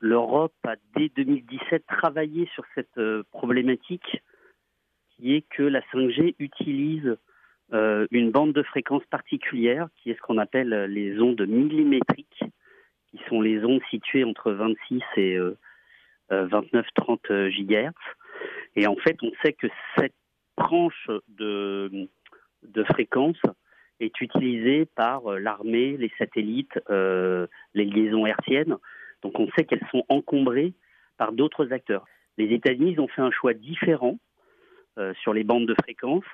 L'Europe a dès 2017 travaillé sur cette problématique qui est que la 5G utilise une bande de fréquence particulière qui est ce qu'on appelle les ondes millimétriques, qui sont les ondes situées entre 26 et 29-30 GHz. Et en fait, on sait que cette tranche de, de fréquence est utilisée par euh, l'armée, les satellites, euh, les liaisons hertziennes. Donc on sait qu'elles sont encombrées par d'autres acteurs. Les États-Unis ont fait un choix différent euh, sur les bandes de fréquence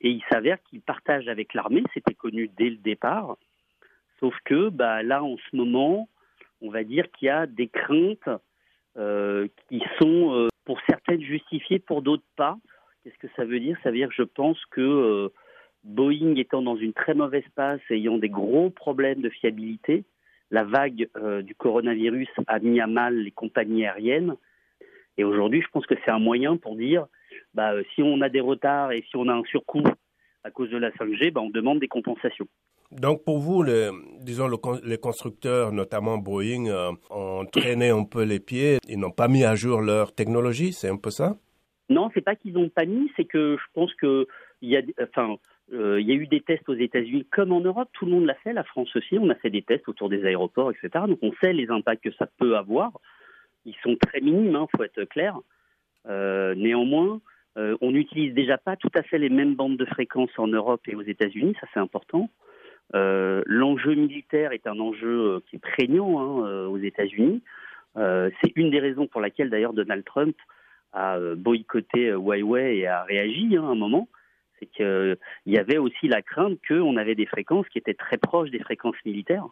et il s'avère qu'ils partagent avec l'armée, c'était connu dès le départ. Sauf que bah, là, en ce moment, on va dire qu'il y a des craintes qui sont pour certaines justifiées, pour d'autres pas. Qu'est-ce que ça veut dire? Ça veut dire que je pense que euh, Boeing étant dans une très mauvaise passe, ayant des gros problèmes de fiabilité, la vague euh, du coronavirus a mis à mal les compagnies aériennes. Et aujourd'hui, je pense que c'est un moyen pour dire, bah, euh, si on a des retards et si on a un surcoût à cause de la 5G, bah, on demande des compensations. Donc pour vous, disons les constructeurs, notamment Boeing, ont traîné un peu les pieds. Ils n'ont pas mis à jour leur technologie, c'est un peu ça? Non, c'est pas qu'ils n'ont pas mis, c'est que je pense que il y a, enfin, euh, il y a eu des tests aux États-Unis comme en Europe. Tout le monde l'a fait, la France aussi. On a fait des tests autour des aéroports, etc. Donc on sait les impacts que ça peut avoir. Ils sont très minimes, il hein, faut être clair. Euh, néanmoins, euh, on n'utilise déjà pas tout à fait les mêmes bandes de fréquences en Europe et aux États-Unis. Ça c'est important. L'enjeu militaire est un enjeu qui est prégnant hein, aux États-Unis. c'est une des raisons pour laquelle d'ailleurs Donald Trump a boycotté Huawei et a réagi hein, à un moment, c'est qu'il euh, y avait aussi la crainte qu'on avait des fréquences qui étaient très proches des fréquences militaires.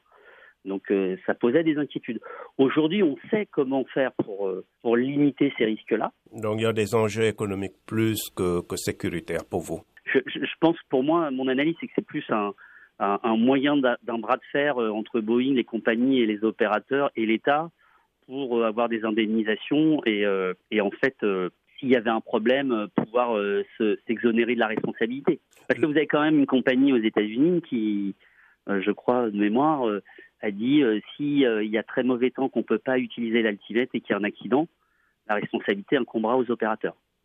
Donc ça posait des inquiétudes. Aujourd'hui, on sait comment faire pour, pour limiter ces risques-là. Donc il y a des enjeux économiques plus que, que sécuritaires pour vous. Je, je, pense, pour moi, mon analyse, c'est que c'est plus un, un, un moyen d'un bras de fer entre Boeing, les compagnies et les opérateurs et l'État pour euh, avoir des indemnisations et, euh, et en fait, euh, s'il y avait un problème, pouvoir s'exonérer de la responsabilité. Parce que vous avez quand même une compagnie aux États-Unis qui, je crois de mémoire, a dit s'il y a très mauvais temps qu'on ne peut pas utiliser l'Altivette et qu'il y a un accident, la responsabilité incombera aux opérateurs.